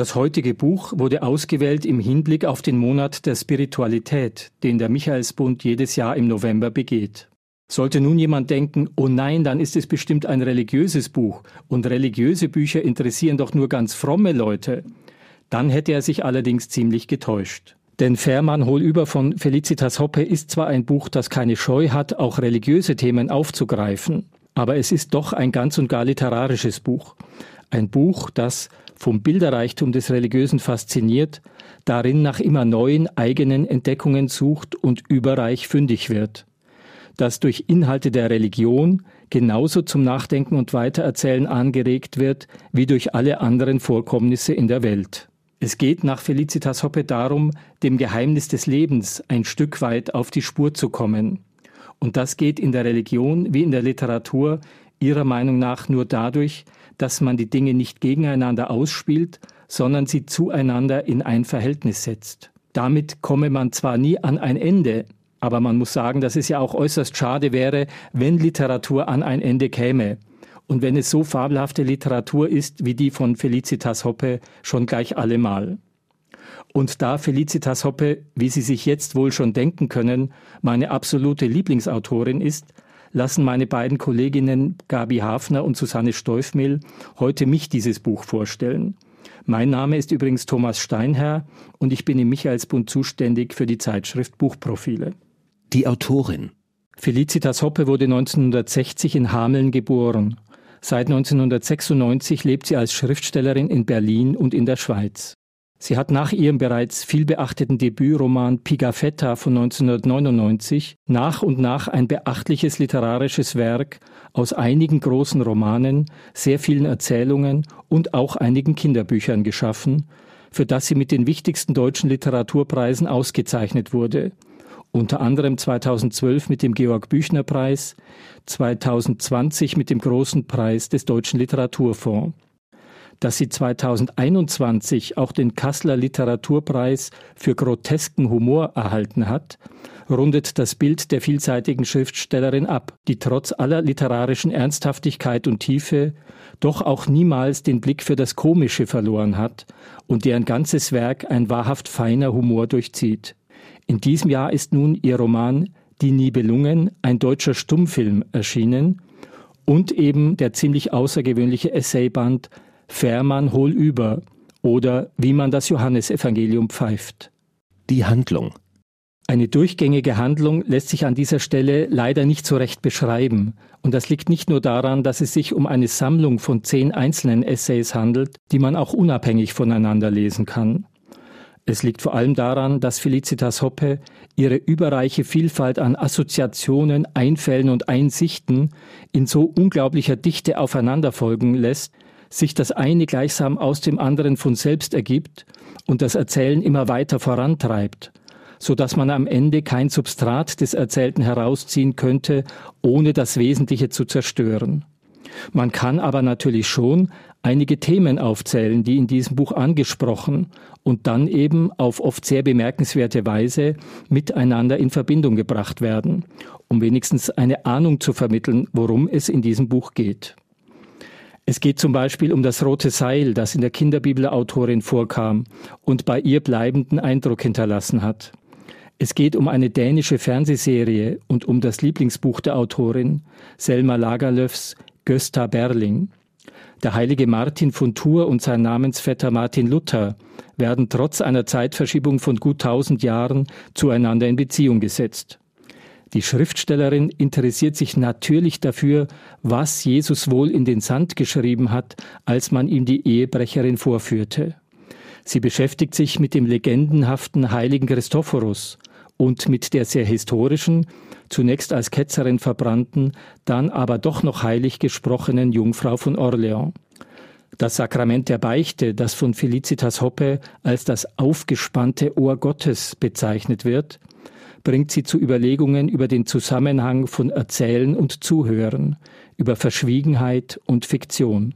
Das heutige Buch wurde ausgewählt im Hinblick auf den Monat der Spiritualität, den der Michaelsbund jedes Jahr im November begeht. Sollte nun jemand denken, oh nein, dann ist es bestimmt ein religiöses Buch und religiöse Bücher interessieren doch nur ganz fromme Leute, dann hätte er sich allerdings ziemlich getäuscht. Denn Fährmann Hohlüber von Felicitas Hoppe ist zwar ein Buch, das keine Scheu hat, auch religiöse Themen aufzugreifen, aber es ist doch ein ganz und gar literarisches Buch. Ein Buch, das vom Bilderreichtum des Religiösen fasziniert, darin nach immer neuen eigenen Entdeckungen sucht und überreich fündig wird, das durch Inhalte der Religion genauso zum Nachdenken und Weitererzählen angeregt wird wie durch alle anderen Vorkommnisse in der Welt. Es geht nach Felicitas Hoppe darum, dem Geheimnis des Lebens ein Stück weit auf die Spur zu kommen. Und das geht in der Religion wie in der Literatur ihrer Meinung nach nur dadurch, dass man die Dinge nicht gegeneinander ausspielt, sondern sie zueinander in ein Verhältnis setzt. Damit komme man zwar nie an ein Ende, aber man muss sagen, dass es ja auch äußerst schade wäre, wenn Literatur an ein Ende käme. Und wenn es so fabelhafte Literatur ist wie die von Felicitas Hoppe, schon gleich allemal. Und da Felicitas Hoppe, wie Sie sich jetzt wohl schon denken können, meine absolute Lieblingsautorin ist, lassen meine beiden Kolleginnen Gabi Hafner und Susanne Steufmehl heute mich dieses Buch vorstellen. Mein Name ist übrigens Thomas Steinherr und ich bin im Michaelsbund zuständig für die Zeitschrift Buchprofile. Die Autorin. Felicitas Hoppe wurde 1960 in Hameln geboren. Seit 1996 lebt sie als Schriftstellerin in Berlin und in der Schweiz. Sie hat nach ihrem bereits vielbeachteten Debütroman Pigafetta von 1999 nach und nach ein beachtliches literarisches Werk aus einigen großen Romanen, sehr vielen Erzählungen und auch einigen Kinderbüchern geschaffen, für das sie mit den wichtigsten deutschen Literaturpreisen ausgezeichnet wurde, unter anderem 2012 mit dem Georg Büchner Preis, 2020 mit dem Großen Preis des Deutschen Literaturfonds dass sie 2021 auch den Kasseler Literaturpreis für grotesken Humor erhalten hat, rundet das Bild der vielseitigen Schriftstellerin ab, die trotz aller literarischen Ernsthaftigkeit und Tiefe doch auch niemals den Blick für das Komische verloren hat und deren ganzes Werk ein wahrhaft feiner Humor durchzieht. In diesem Jahr ist nun ihr Roman Die Nibelungen, ein deutscher Stummfilm, erschienen und eben der ziemlich außergewöhnliche Essayband Fährmann hol über oder wie man das Johannesevangelium pfeift. Die Handlung. Eine durchgängige Handlung lässt sich an dieser Stelle leider nicht so recht beschreiben. Und das liegt nicht nur daran, dass es sich um eine Sammlung von zehn einzelnen Essays handelt, die man auch unabhängig voneinander lesen kann. Es liegt vor allem daran, dass Felicitas Hoppe ihre überreiche Vielfalt an Assoziationen, Einfällen und Einsichten in so unglaublicher Dichte aufeinanderfolgen lässt, sich das eine gleichsam aus dem anderen von selbst ergibt und das Erzählen immer weiter vorantreibt, so dass man am Ende kein Substrat des Erzählten herausziehen könnte, ohne das Wesentliche zu zerstören. Man kann aber natürlich schon einige Themen aufzählen, die in diesem Buch angesprochen und dann eben auf oft sehr bemerkenswerte Weise miteinander in Verbindung gebracht werden, um wenigstens eine Ahnung zu vermitteln, worum es in diesem Buch geht. Es geht zum Beispiel um das rote Seil, das in der Kinderbibel der Autorin vorkam und bei ihr bleibenden Eindruck hinterlassen hat. Es geht um eine dänische Fernsehserie und um das Lieblingsbuch der Autorin, Selma Lagerlöfs Gösta Berling. Der heilige Martin von Tours und sein Namensvetter Martin Luther werden trotz einer Zeitverschiebung von gut tausend Jahren zueinander in Beziehung gesetzt. Die Schriftstellerin interessiert sich natürlich dafür, was Jesus wohl in den Sand geschrieben hat, als man ihm die Ehebrecherin vorführte. Sie beschäftigt sich mit dem legendenhaften heiligen Christophorus und mit der sehr historischen, zunächst als Ketzerin verbrannten, dann aber doch noch heilig gesprochenen Jungfrau von Orleans. Das Sakrament der Beichte, das von Felicitas Hoppe als das aufgespannte Ohr Gottes bezeichnet wird, bringt sie zu Überlegungen über den Zusammenhang von Erzählen und Zuhören, über Verschwiegenheit und Fiktion.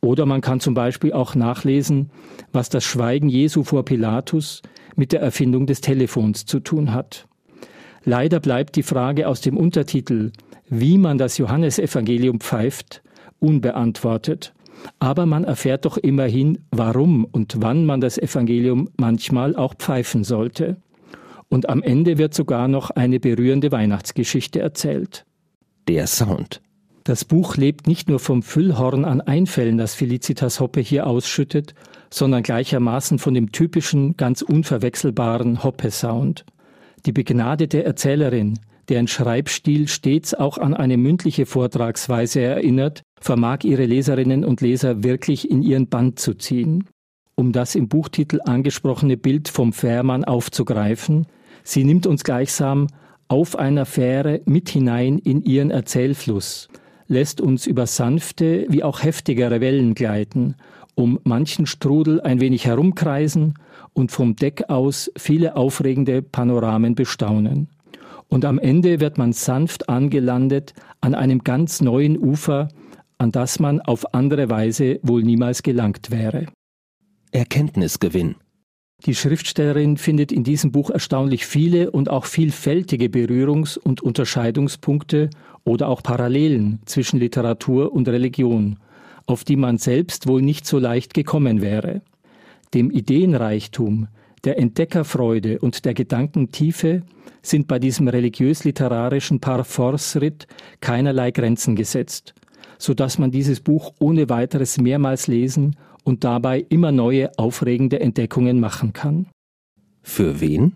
Oder man kann zum Beispiel auch nachlesen, was das Schweigen Jesu vor Pilatus mit der Erfindung des Telefons zu tun hat. Leider bleibt die Frage aus dem Untertitel, wie man das Johannesevangelium pfeift, unbeantwortet. aber man erfährt doch immerhin, warum und wann man das Evangelium manchmal auch pfeifen sollte. Und am Ende wird sogar noch eine berührende Weihnachtsgeschichte erzählt. Der Sound. Das Buch lebt nicht nur vom Füllhorn an Einfällen, das Felicitas Hoppe hier ausschüttet, sondern gleichermaßen von dem typischen, ganz unverwechselbaren Hoppe-Sound. Die begnadete Erzählerin, deren Schreibstil stets auch an eine mündliche Vortragsweise erinnert, vermag ihre Leserinnen und Leser wirklich in ihren Band zu ziehen. Um das im Buchtitel angesprochene Bild vom Fährmann aufzugreifen, sie nimmt uns gleichsam auf einer Fähre mit hinein in ihren Erzählfluss, lässt uns über sanfte wie auch heftigere Wellen gleiten, um manchen Strudel ein wenig herumkreisen und vom Deck aus viele aufregende Panoramen bestaunen. Und am Ende wird man sanft angelandet an einem ganz neuen Ufer, an das man auf andere Weise wohl niemals gelangt wäre. Erkenntnisgewinn. Die Schriftstellerin findet in diesem Buch erstaunlich viele und auch vielfältige Berührungs- und Unterscheidungspunkte oder auch Parallelen zwischen Literatur und Religion, auf die man selbst wohl nicht so leicht gekommen wäre. Dem Ideenreichtum, der Entdeckerfreude und der Gedankentiefe sind bei diesem religiös-literarischen Parforce-Ritt keinerlei Grenzen gesetzt, so dass man dieses Buch ohne weiteres mehrmals lesen und dabei immer neue aufregende Entdeckungen machen kann. Für wen?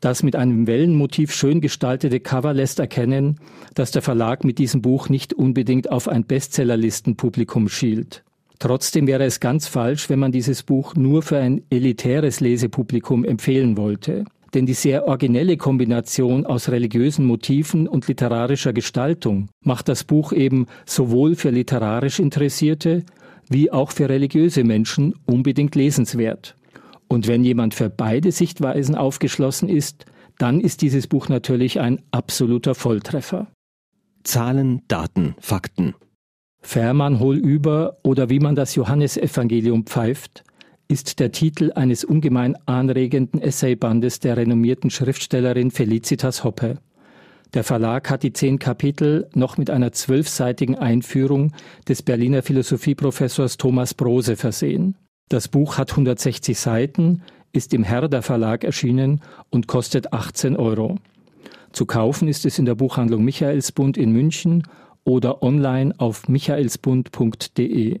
Das mit einem Wellenmotiv schön gestaltete Cover lässt erkennen, dass der Verlag mit diesem Buch nicht unbedingt auf ein Bestsellerlistenpublikum schielt. Trotzdem wäre es ganz falsch, wenn man dieses Buch nur für ein elitäres Lesepublikum empfehlen wollte. Denn die sehr originelle Kombination aus religiösen Motiven und literarischer Gestaltung macht das Buch eben sowohl für literarisch Interessierte wie auch für religiöse Menschen unbedingt lesenswert. Und wenn jemand für beide Sichtweisen aufgeschlossen ist, dann ist dieses Buch natürlich ein absoluter Volltreffer. Zahlen, Daten, Fakten. Fährmann hol über oder wie man das Johannesevangelium pfeift, ist der Titel eines ungemein anregenden Essaybandes der renommierten Schriftstellerin Felicitas Hoppe. Der Verlag hat die zehn Kapitel noch mit einer zwölfseitigen Einführung des Berliner Philosophieprofessors Thomas Brose versehen. Das Buch hat 160 Seiten, ist im Herder Verlag erschienen und kostet 18 Euro. Zu kaufen ist es in der Buchhandlung Michaelsbund in München oder online auf michaelsbund.de.